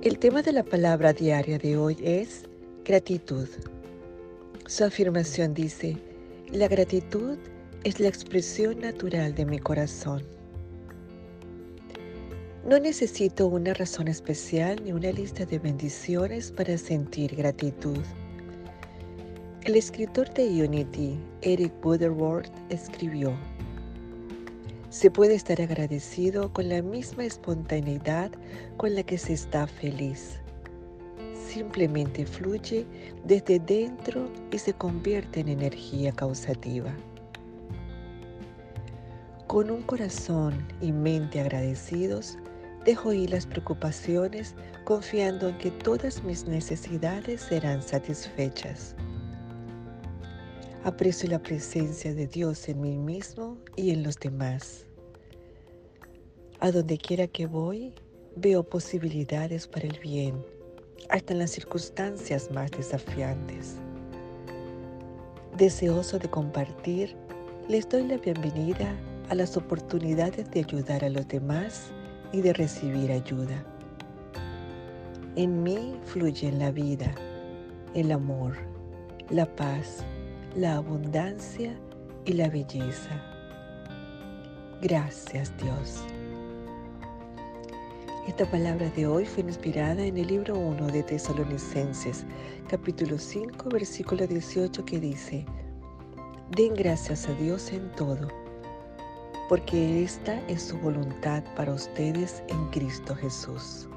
El tema de la palabra diaria de hoy es gratitud. Su afirmación dice, la gratitud es la expresión natural de mi corazón. No necesito una razón especial ni una lista de bendiciones para sentir gratitud. El escritor de Unity, Eric Butterworth, escribió, se puede estar agradecido con la misma espontaneidad con la que se está feliz. Simplemente fluye desde dentro y se convierte en energía causativa. Con un corazón y mente agradecidos, dejo ir las preocupaciones confiando en que todas mis necesidades serán satisfechas. Aprecio la presencia de Dios en mí mismo y en los demás. A donde quiera que voy, veo posibilidades para el bien, hasta en las circunstancias más desafiantes. Deseoso de compartir, les doy la bienvenida a las oportunidades de ayudar a los demás y de recibir ayuda. En mí fluyen la vida, el amor, la paz, la abundancia y la belleza. Gracias Dios. Esta palabra de hoy fue inspirada en el libro 1 de Tesalonicenses, capítulo 5, versículo 18 que dice, Den gracias a Dios en todo, porque esta es su voluntad para ustedes en Cristo Jesús.